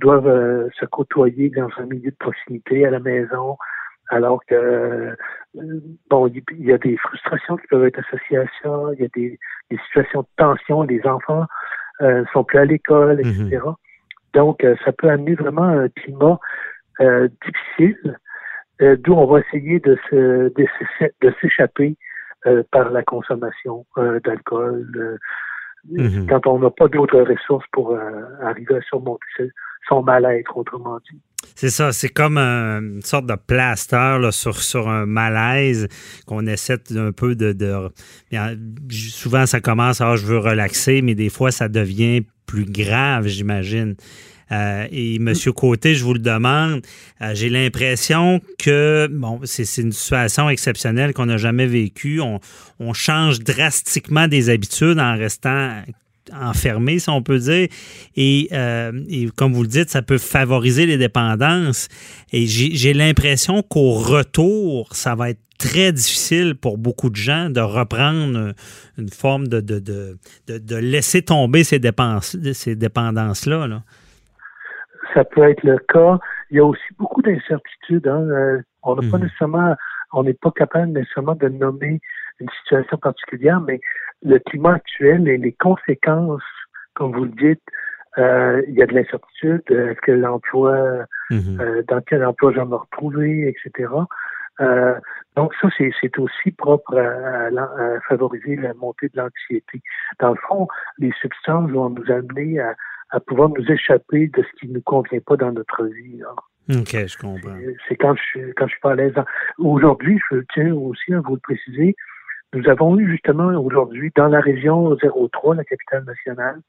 doivent euh, se côtoyer dans un milieu de proximité à la maison, alors que bon, il y a des frustrations qui peuvent être associées à ça, il y a des, des situations de tension, les enfants euh, sont plus à l'école, etc. Mhm. Donc, euh, ça peut amener vraiment un climat euh, difficile, euh, d'où on va essayer de se de s'échapper par la consommation d'alcool. Mhm. Quand on n'a pas d'autres ressources pour arriver à surmonter son mal-être, autrement dit. C'est ça, c'est comme une sorte de plaster sur, sur un malaise qu'on essaie un peu de, Souvent, ça commence à ah, je veux relaxer, mais des fois, ça devient plus grave, j'imagine. Euh, et M. Côté, je vous le demande, euh, j'ai l'impression que bon, c'est une situation exceptionnelle qu'on n'a jamais vécue. On, on, change drastiquement des habitudes en restant enfermé, si on peut dire. Euh, et, comme vous le dites, ça peut favoriser les dépendances. Et j'ai l'impression qu'au retour, ça va être très difficile pour beaucoup de gens de reprendre une forme de, de, de, laisser tomber ces, dépenses, ces dépendances-là. Là. Ça peut être le cas. Il y a aussi beaucoup d'incertitudes. Hein. Euh, on n'a pas mhm. nécessairement, on n'est pas capable nécessairement de nommer une situation particulière, mais le climat actuel et les conséquences, comme vous le dites, euh, il y a de l'incertitude. Est-ce que l'emploi, mhm. euh, dans quel emploi je vais me retrouver, etc. Euh, donc ça, c'est aussi propre à, favoriser la montée de l'anxiété. Dans le fond, les substances vont nous amener à, pouvoir nous échapper de ce qui ne nous convient pas dans notre vie. OK, je comprends. C'est quand je, quand je suis pas à l'aise. Aujourd'hui, je tiens aussi à vous le préciser, nous avons eu justement aujourd'hui dans la région 03, la capitale nationale,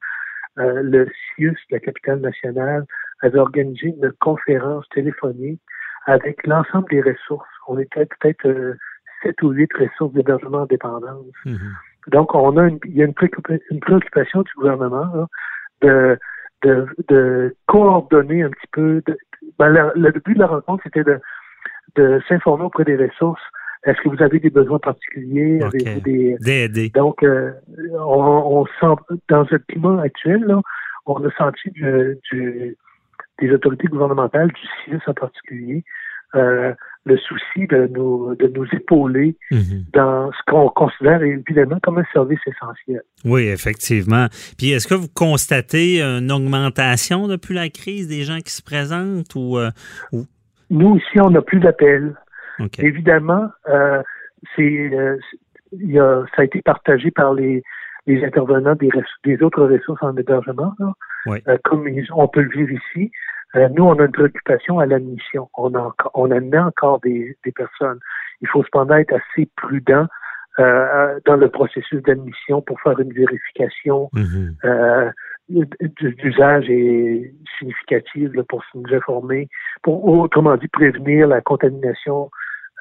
euh, le CIUS, la capitale nationale, avait organisé une conférence téléphonique avec l'ensemble des ressources. On était peut-être euh, sept ou huit ressources d'hébergement en dépendance. Mhm. Donc, on a une, il y a une, préoccupation du gouvernement de, de, de, coordonner un petit peu. ben, le, but de la rencontre, c'était de, de s'informer auprès des ressources est-ce que vous avez des besoins particuliers? Avez-vous des... Donc, euh, on, on, sent, dans ce climat actuel, là, on a senti du, des autorités gouvernementales, du CIUS en particulier, euh, le souci de nous, de nous épauler mhm. dans ce qu'on considère évidemment comme un service essentiel. Oui, effectivement. Puis est-ce que vous constatez une augmentation depuis la crise des gens qui se présentent ou... Euh, Nous, ici, on n'a plus d'appels. Évidemment, euh, c'est, euh, ça a été partagé par les, les intervenants des, des autres ressources en hébergement, euh, comme on peut le vivre ici. Euh, nous, on a une préoccupation à l'admission. On, a, on admet encore des, des personnes. Il faut cependant être assez prudent euh, dans le processus d'admission pour faire une vérification mm-hmm. Euh, d'usage est significative pour nous informer, pour autrement dit prévenir la contamination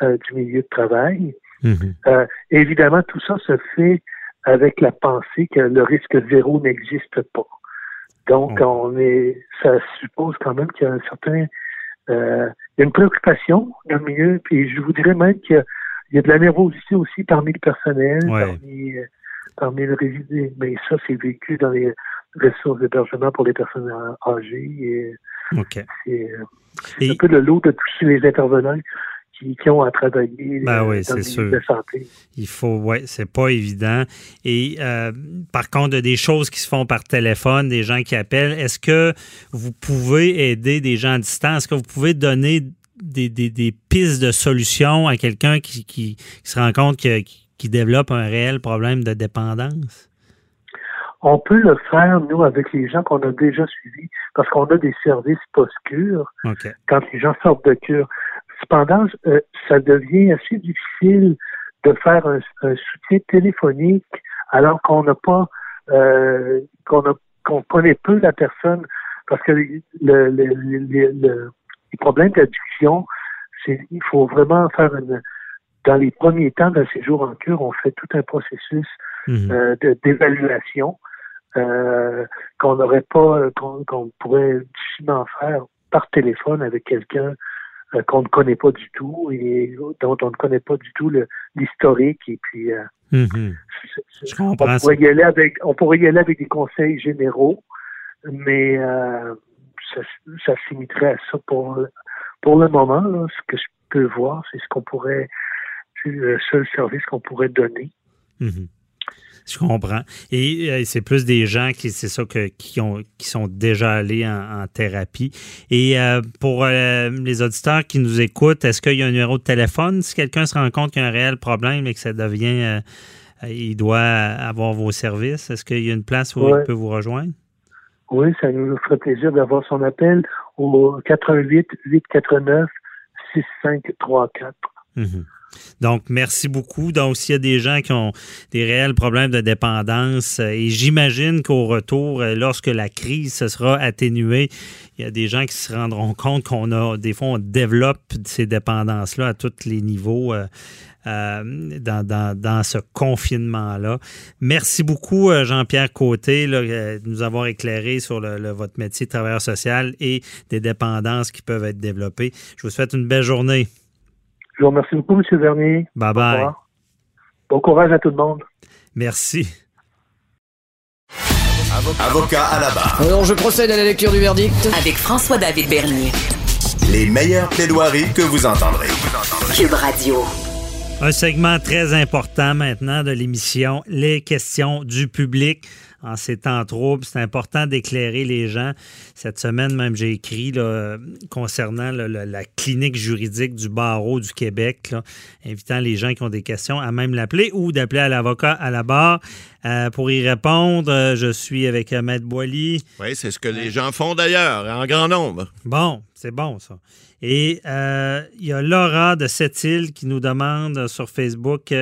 euh, du milieu de travail. Mhm. Euh, évidemment, tout ça se fait avec la pensée que le risque zéro n'existe pas. Donc, on est, ça suppose quand même qu'il y a un certain, euh, il y a une préoccupation dans le milieu, puis je vous dirais même qu'il y, a de la nervosité aussi parmi le personnel, parmi, parmi le résident, mais ça, c'est vécu dans les ressources d'hébergement pour les personnes âgées. Et, C'est un peu le lot de tous les intervenants qui, ont à travailler ben oui, dans de santé. Il faut, oui, c'est pas évident. Et euh, par contre, des choses qui se font par téléphone, des gens qui appellent, est-ce que vous pouvez aider des gens à distance? Est-ce que vous pouvez donner des, des, pistes de solutions à quelqu'un qui, qui, se rend compte qu'il qui développe un réel problème de dépendance? On peut le faire, nous, avec les gens qu'on a déjà suivis, parce qu'on a des services post-cure. Quand les gens sortent de cure, Cependant, euh, ça devient assez difficile de faire un, soutien téléphonique alors qu'on n'a pas euh, qu'on qu'on connaît peu la personne parce que le, le, le, le les problèmes d'addiction, c'est il faut vraiment faire une dans les premiers temps d'un séjour en cure, on fait tout un processus mhm. euh, d'évaluation euh, qu'on n'aurait pas, qu'on pourrait difficilement faire par téléphone avec quelqu'un euh, qu'on ne connaît pas du tout et dont on ne connaît pas du tout l'historique et puis euh, mm-hmm. on pourrait y aller avec on pourrait y aller avec des conseils généraux mais euh, ça, ça s'imiterait à ça pour pour le moment ce que je peux voir c'est ce qu'on pourrait c'est le seul service qu'on pourrait donner mm-hmm. Je comprends. Et euh, c'est plus des gens qui, c'est ça, que, qui, ont, qui sont déjà allés en, thérapie. Et euh, pour euh, les auditeurs qui nous écoutent, est-ce qu'il y a un numéro de téléphone? Si quelqu'un se rend compte qu'il y a un réel problème et que ça devient, il doit avoir vos services? Est-ce qu'il y a une place où il peut vous rejoindre? Oui, ça nous ferait plaisir d'avoir son appel au 88 849 6534. Donc, merci beaucoup. Donc, s'il y a des gens qui ont des réels problèmes de dépendance, euh, et j'imagine qu'au retour, euh, lorsque la crise se sera atténuée, il y a des gens qui se rendront compte qu'on a, des fois, on développe ces dépendances-là à tous les niveaux. Euh, dans, ce confinement-là. Merci beaucoup, Jean-Pierre Côté, de nous avoir éclairé sur votre métier de travailleur social et des dépendances qui peuvent être développées. Je vous souhaite une belle journée. Je vous remercie beaucoup, M. Vernier. Bye bye. Bon courage à tout le monde. Merci. Avocat à la barre. Alors, je procède à la lecture du verdict. Avec François-David Bernier. Les meilleures plaidoiries que vous entendrez. Cube Radio. Un segment très important maintenant de l'émission, les questions du public. En ces temps troubles. C'est important d'éclairer les gens. Cette semaine, même, j'ai écrit concernant la clinique juridique du barreau du Québec, invitant les gens qui ont des questions à même l'appeler ou d'appeler à l'avocat à la barre. Euh, pour y répondre, euh, je suis avec euh, Maître Boily. Oui, c'est ce que les gens font d'ailleurs, en grand nombre. Bon, c'est bon ça. Et il y a Laura de Cette-Île qui nous demande sur Facebook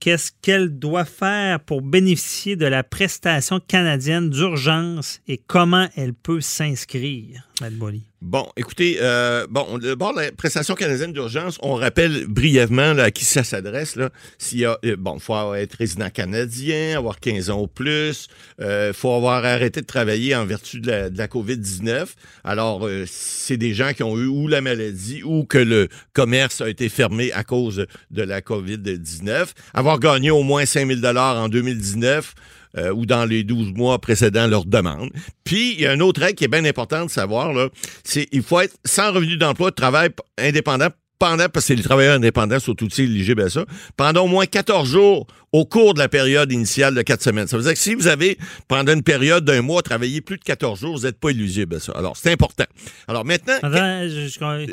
qu'est-ce qu'elle doit faire pour bénéficier de la prestation canadienne d'urgence et comment elle peut s'inscrire, Matt Bon, écoutez, euh, bon, bord de la prestation canadienne d'urgence, on rappelle brièvement à qui ça s'adresse. Là, s'il y a, euh, bon, faut être résident canadien, avoir 15 ans ou plus, euh, faut avoir arrêté de travailler en vertu de la, de la COVID-19. Alors, euh, c'est des gens qui ont eu ou la maladie ou que le commerce a été fermé à cause de la COVID-19. Avoir gagné au moins 5000 dollars en 2019 euh, ou dans les 12 mois précédant leur demande. Puis, il y a une autre règle qui est bien importante de savoir, là, c'est il faut être sans revenu d'emploi, de travail indépendant pendant, parce que les travailleurs indépendants sont aussi éligibles à ça, pendant au moins 14 jours au cours de la période initiale de 4 semaines. Ça veut dire que si vous avez, pendant une période d'un mois, travaillé plus de 14 jours, vous n'êtes pas éligible à ça. Alors, c'est important. Alors, maintenant,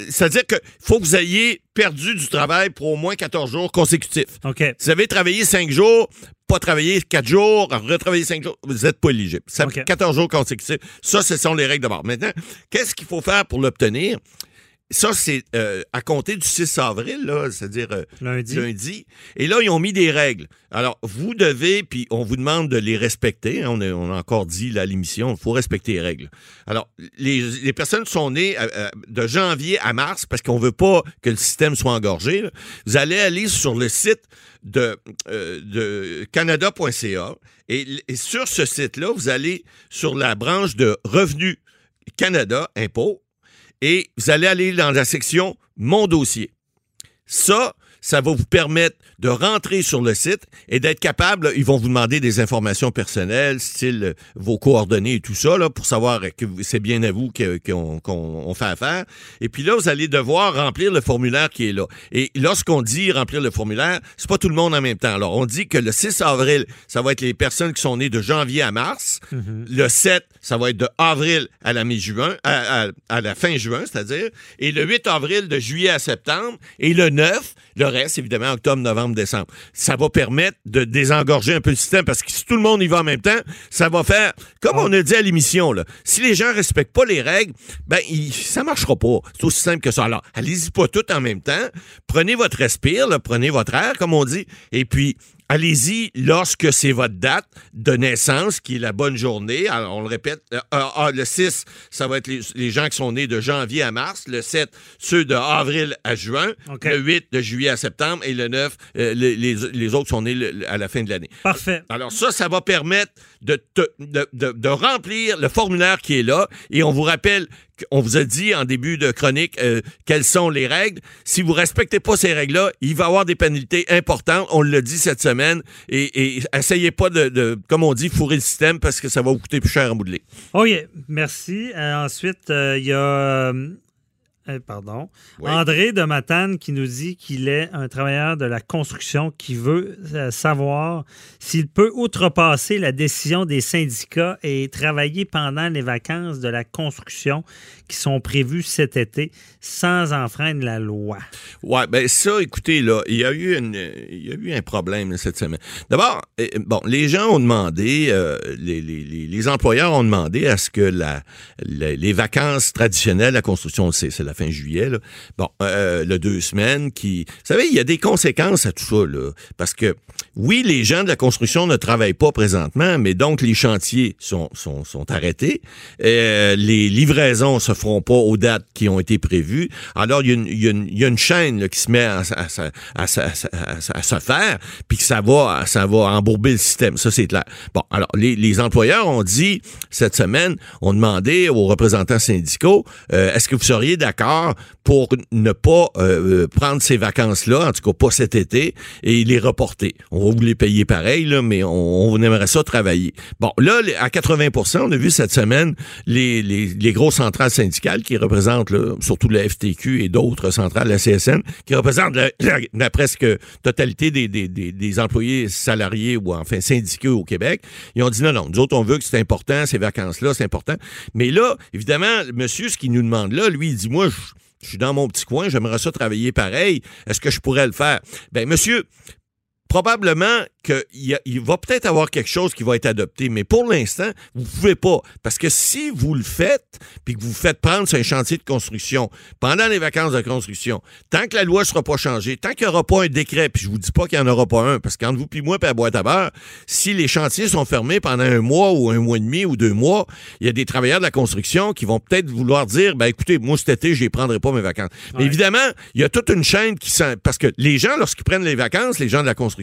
c'est-à-dire qu'il faut que vous ayez perdu du travail pour au moins 14 jours consécutifs. OK. Si vous avez travaillé 5 jours, pas travailler 4 jours, retravailler 5 jours, vous n'êtes pas éligible. Ça, 14 jours consécutifs. Ça, ce sont les règles de bord. Maintenant, qu'est-ce qu'il faut faire pour l'obtenir? Ça, c'est euh, à compter du 6 avril, c'est-à-dire euh, lundi. Et là, ils ont mis des règles. Alors, vous devez, puis on vous demande de les respecter. Hein, on, a, on, a, encore dit à l'émission, il faut respecter les règles. Alors, les, les personnes sont nées euh, de janvier à mars parce qu'on veut pas que le système soit engorgé. Vous allez aller sur le site de, de canada.ca et, et sur ce site-là, vous allez sur la branche de Revenus Canada, impôts, et vous allez aller dans la section Mon dossier. Ça, ça va vous permettre de rentrer sur le site et d'être capable, ils vont vous demander des informations personnelles, style euh, vos coordonnées et tout ça, là, pour savoir que c'est bien à vous qu'on fait affaire. Et puis là, vous allez devoir remplir le formulaire qui est là. Et lorsqu'on dit remplir le formulaire, c'est pas tout le monde en même temps. Alors, on dit que le 6 avril, ça va être les personnes qui sont nées de janvier à mars. Mm-hmm. Le 7, ça va être de avril à la mi-juin, à, à, la fin juin, c'est-à-dire. Et le 8 avril, de juillet à septembre. Et le 9, le reste, évidemment, octobre, novembre, décembre. Ça va permettre de désengorger un peu le système parce que si tout le monde y va en même temps, ça va faire, comme on a dit à l'émission, là, si les gens respectent pas les règles, ben, il, ça marchera pas. C'est aussi simple que ça. Alors, allez-y pas tout en même temps. Prenez votre respire, prenez votre air, comme on dit, et puis Allez-y lorsque c'est votre date de naissance, qui est la bonne journée. Alors, on le répète, euh, ah, le 6, ça va être les, gens qui sont nés de janvier à mars. Le 7, ceux de avril à juin. Le 8, de juillet à septembre. Et le 9, euh, les, les, autres sont nés à la fin de l'année. Parfait. Alors, ça, ça va permettre de, de, de, remplir le formulaire qui est là. Et on vous rappelle on vous a dit en début de chronique euh, quelles sont les règles. Si vous respectez pas ces règles-là, il va y avoir des pénalités importantes. On l'a dit cette semaine. Et, et essayez pas de, comme on dit, fourrer le système parce que ça va vous coûter plus cher à modeler. Oui, merci. Euh, ensuite, euh, il y a eh, pardon. André de Matane qui nous dit qu'il est un travailleur de la construction qui veut euh, savoir s'il peut outrepasser la décision des syndicats et travailler pendant les vacances de la construction qui sont prévues cet été sans enfreindre la loi. Oui, bien ça, écoutez, là, il y a eu, une, il y a eu un problème cette semaine. D'abord, eh, bon, les gens ont demandé, euh, les, les, les, employeurs ont demandé à ce que la, les vacances traditionnelles, la construction, c'est la fin juillet, là. bon, euh, le deux semaines, qui... Vous savez, il y a des conséquences à tout ça, là, parce que, oui, les gens de la construction ne travaillent pas présentement, mais donc les chantiers sont, sont, sont arrêtés, euh, les livraisons se feront pas aux dates qui ont été prévues, alors il y a une, il y a une, chaîne qui se met à, à, à, à, se faire, puis que ça va, ça va embourber le système, ça c'est clair. Bon, alors, les, les employeurs ont dit, cette semaine, ont demandé aux représentants syndicaux, euh, est-ce que vous seriez d'accord pour ne pas euh, prendre ces vacances-là, en tout cas pas cet été, et les reporter. On va vous les payer pareil, là, mais on, aimerait ça travailler. Bon, là, à 80% on a vu cette semaine les, les, les grosses centrales syndicales qui représentent surtout la FTQ et d'autres centrales, la CSN, qui représentent la, presque totalité des, des, des, employés salariés ou enfin syndiqués au Québec. Ils ont dit non, non, nous autres, on veut que c'est important, ces vacances-là, c'est important. Mais là, évidemment, monsieur, ce qu'il nous demande là, lui, il dit, moi, je, suis dans mon petit coin, j'aimerais ça travailler pareil. Est-ce que je pourrais le faire? Ben, monsieur, probablement qu'il il va peut-être avoir quelque chose qui va être adopté, mais pour l'instant, vous ne pouvez pas. Parce que si vous le faites, puis que vous faites prendre sur un chantier de construction pendant les vacances de construction, tant que la loi ne sera pas changée, tant qu'il n'y aura pas un décret, puis je vous dis pas qu'il n'y en aura pas un, parce qu'entre vous puis moi, puis à boîte à beurre, si les chantiers sont fermés pendant un mois ou un mois et demi ou deux mois, il y a des travailleurs de la construction qui vont peut-être vouloir dire, ben écoutez, moi cet été, je ne prendrai pas mes vacances. Mais évidemment, il y a toute une chaîne qui... Parce que les gens, lorsqu'ils prennent les vacances, les gens de la construction,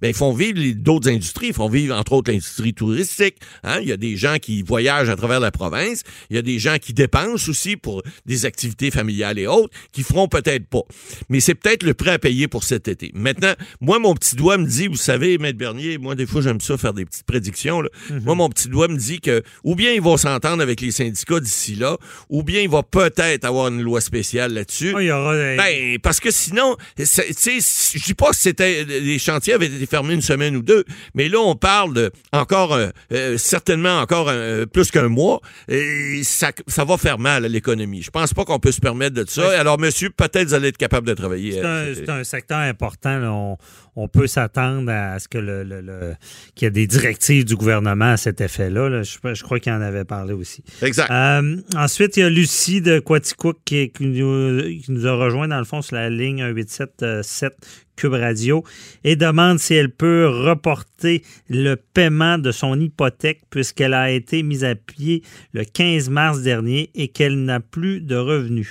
ben ils font vivre d'autres industries. Ils font vivre, entre autres, l'industrie touristique. Hein. Il y a des gens qui voyagent à travers la province. Il y a des gens qui dépensent aussi pour des activités familiales et autres, qui feront peut-être pas. Mais c'est peut-être le prêt à payer pour cet été. Maintenant, moi, mon petit doigt me dit, vous savez, Maître Bernier, moi, des fois, j'aime ça faire des petites prédictions. Mm-hmm. Moi, mon petit doigt me dit que ou bien ils vont s'entendre avec les syndicats d'ici là, ou bien il va peut-être avoir une loi spéciale là-dessus. aura... Ben, parce que sinon, tu sais, je dis pas que c'était les chantiers avaient été fermés une semaine ou deux. Mais là, on parle de encore euh, euh, certainement encore euh, plus qu'un mois. Et ça, ça va faire mal à l'économie. Je pense pas qu'on peut se permettre de ça. Alors, monsieur, peut-être vous allez être capable de travailler. C'est un, secteur important. On, peut s'attendre à ce que le, qu'il y ait des directives du gouvernement à cet effet-là. Je, crois qu'il en avait parlé aussi. Exact. ensuite, il y a Lucie de Quaticook qui, qui, nous, qui, nous, a rejoint dans le fond sur la ligne 1877 Cube Radio et demande si elle peut reporter le paiement de son hypothèque puisqu'elle a été mise à pied le 15 mars dernier et qu'elle n'a plus de revenus.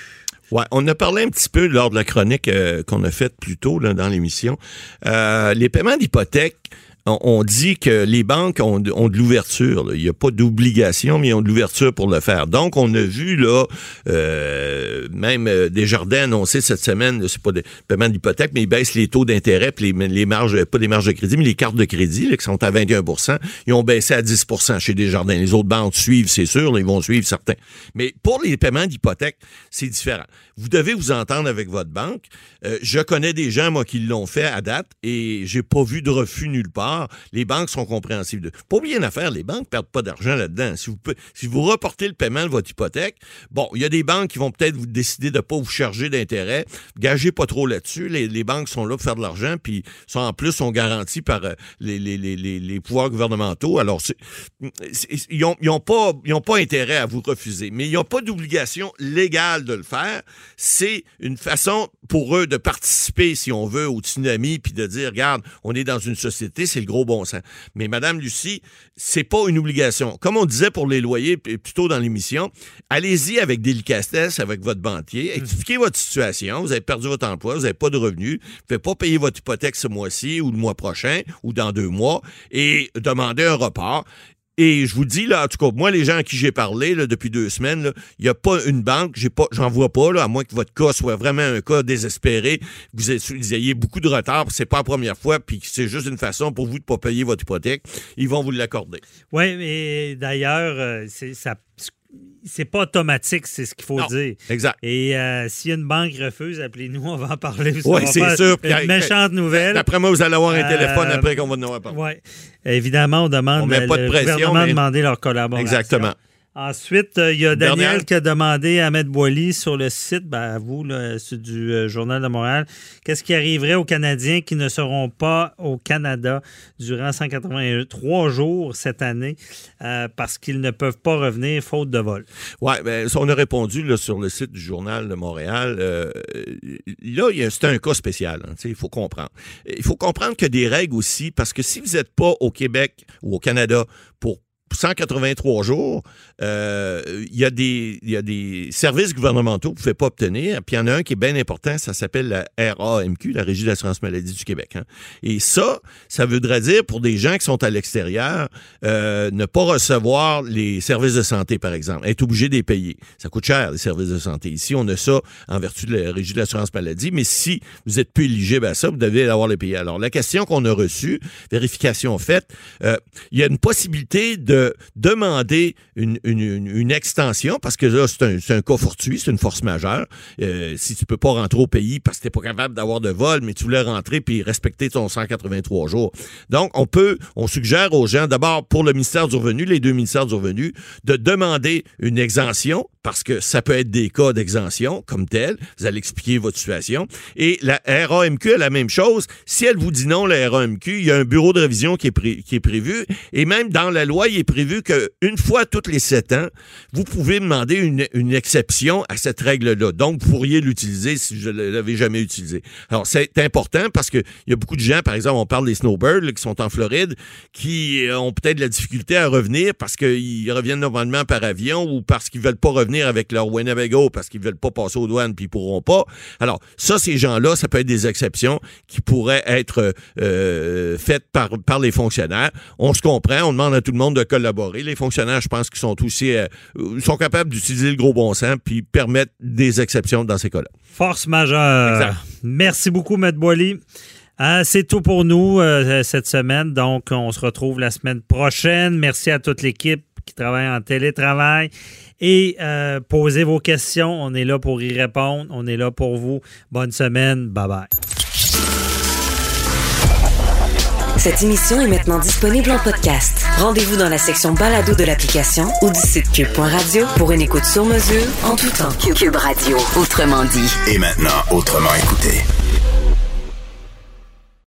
Ouais, on a parlé un petit peu lors de la chronique euh, qu'on a faite plus tôt dans l'émission. Euh, les paiements d'hypothèque, on, dit que les banques ont, de l'ouverture. Il n'y a pas d'obligation, mais ils ont de l'ouverture pour le faire. Donc, on a vu là, euh, même euh, Desjardins annoncé cette semaine, c'est pas des paiements d'hypothèque, mais ils baissent les taux d'intérêt, puis les, marges, pas les marges de crédit, mais les cartes de crédit qui sont à 21% ils ont baissé à 10% chez Desjardins. Les autres banques suivent, c'est sûr, ils vont suivre certains. Mais pour les paiements d'hypothèque, c'est différent. Vous devez vous entendre avec votre banque. Euh, je connais des gens, moi, qui l'ont fait à date et j'ai pas vu de refus nulle part. Les banques sont compréhensives. Pas oublier une affaire, les banques perdent pas d'argent là-dedans. Si vous, si vous reportez le paiement de votre hypothèque, bon, il y a des banques qui vont peut-être vous décider de pas vous charger d'intérêt. Gagez pas trop là-dessus. Les, banques sont là pour faire de l'argent, puis sont en plus sont garanties par euh, les, les, les, pouvoirs gouvernementaux. Alors, ils n'ont ont pas, pas intérêt à vous refuser, mais ils n'ont pas d'obligation légale de le faire. C'est une façon pour eux de participer, si on veut, au tsunami, puis de dire, regarde, on est dans une société, c'est le gros bon sens. Mais Madame Lucie, c'est pas une obligation. Comme on disait pour les loyers, plutôt dans l'émission, allez-y avec délicatesse avec votre banquier, mmh. expliquez votre situation, vous avez perdu votre emploi, vous n'avez pas de revenus, vous ne pouvez pas payer votre hypothèque ce mois-ci ou le mois prochain ou dans deux mois et demandez un report. Et je vous dis, là, en tout cas, moi, les gens à qui j'ai parlé depuis deux semaines, il n'y a pas une banque, j'en vois pas, là, à moins que votre cas soit vraiment un cas désespéré, que vous, ayez beaucoup de retard, c'est pas la première fois, puis c'est juste une façon pour vous de pas payer votre hypothèque, ils vont vous l'accorder. Oui, mais d'ailleurs, euh, ça c'est pas automatique, c'est ce qu'il faut dire. Exact. Et euh, a une banque refuse, appelez-nous, on va en parler. Oui, c'est sûr. Une méchante nouvelle. Après moi, vous allez avoir un téléphone euh, après qu'on va nous en parler. Oui. Évidemment, on demande. On met pas de pression. Le gouvernement demander leur collaboration. Exactement. Ensuite, euh, il y a Daniel qui a demandé à Ahmed Boily sur le site, ben, à vous, là, du euh, Journal de Montréal, qu'est-ce qui arriverait aux Canadiens qui ne seront pas au Canada durant 183 jours cette année euh, parce qu'ils ne peuvent pas revenir faute de vol? Oui, ben, on a répondu là, sur le site du Journal de Montréal. là, c'est un cas spécial. Hein, il faut comprendre. Il faut comprendre que des règles aussi, parce que si vous n'êtes pas au Québec ou au Canada pour 183 jours, euh, il y, a des, services gouvernementaux que vous ne pouvez pas obtenir. Puis il y en a un qui est bien important, ça s'appelle la RAMQ, la Régie d'assurance maladie du Québec. Hein. Et ça, ça voudrait dire pour des gens qui sont à l'extérieur, euh, ne pas recevoir les services de santé, par exemple, être obligé de les payer. Ça coûte cher, les services de santé. Ici, on a ça en vertu de la Régie de l'assurance maladie, mais si vous êtes plus éligible à ça, vous devez avoir les payer. Alors, la question qu'on a reçue, vérification faite, euh, il y a une possibilité de demander une, extension, parce que là, c'est un, cas fortuit, c'est une force majeure. Euh, si tu peux pas rentrer au pays parce que tu pas capable d'avoir de vol, mais tu voulais rentrer puis respecter ton 183 jours. Donc, on peut, on suggère aux gens, d'abord pour le ministère du Revenu, les deux ministères du Revenu, de demander une exemption parce que ça peut être des cas d'exemption comme tel. Vous allez expliquer votre situation. Et la RAMQ a la même chose. Si elle vous dit non, la RAMQ, il y a un bureau de révision qui est, qui est prévu. Et même dans la loi, il est prévu qu'une fois tous les sept ans, vous pouvez demander une, une exception à cette règle-là. Donc, vous pourriez l'utiliser si je ne l'avais jamais utilisé. Alors, c'est important parce qu'il y a beaucoup de gens, par exemple, on parle des snowbirds qui sont en Floride, qui ont peut-être de la difficulté à revenir parce qu'ils reviennent normalement par avion ou parce qu'ils veulent pas revenir avec leur Winnebago parce qu'ils veulent pas passer aux douanes puis ils pourront pas. Alors, ça, ces gens-là, ça peut être des exceptions qui pourraient être euh, faites par, par les fonctionnaires. On se comprend, on demande à tout le monde de collaborer. Les fonctionnaires, je pense qu'ils sont aussi euh, sont capables d'utiliser le gros bon sens puis permettre des exceptions dans ces cas-là. Force majeure. Merci beaucoup, Maître Boily. Euh, c'est tout pour nous cette semaine. Donc, on se retrouve la semaine prochaine. Merci à toute l'équipe qui travaille en télétravail et euh, posez vos questions. On est là pour y répondre. On est là pour vous. Bonne semaine. Bye bye. Cette émission est maintenant disponible en podcast. Rendez-vous dans la section balado de l'application ou du site cube.radio pour une écoute sur mesure en tout temps. Cube Radio, autrement dit. Et maintenant, autrement écouté.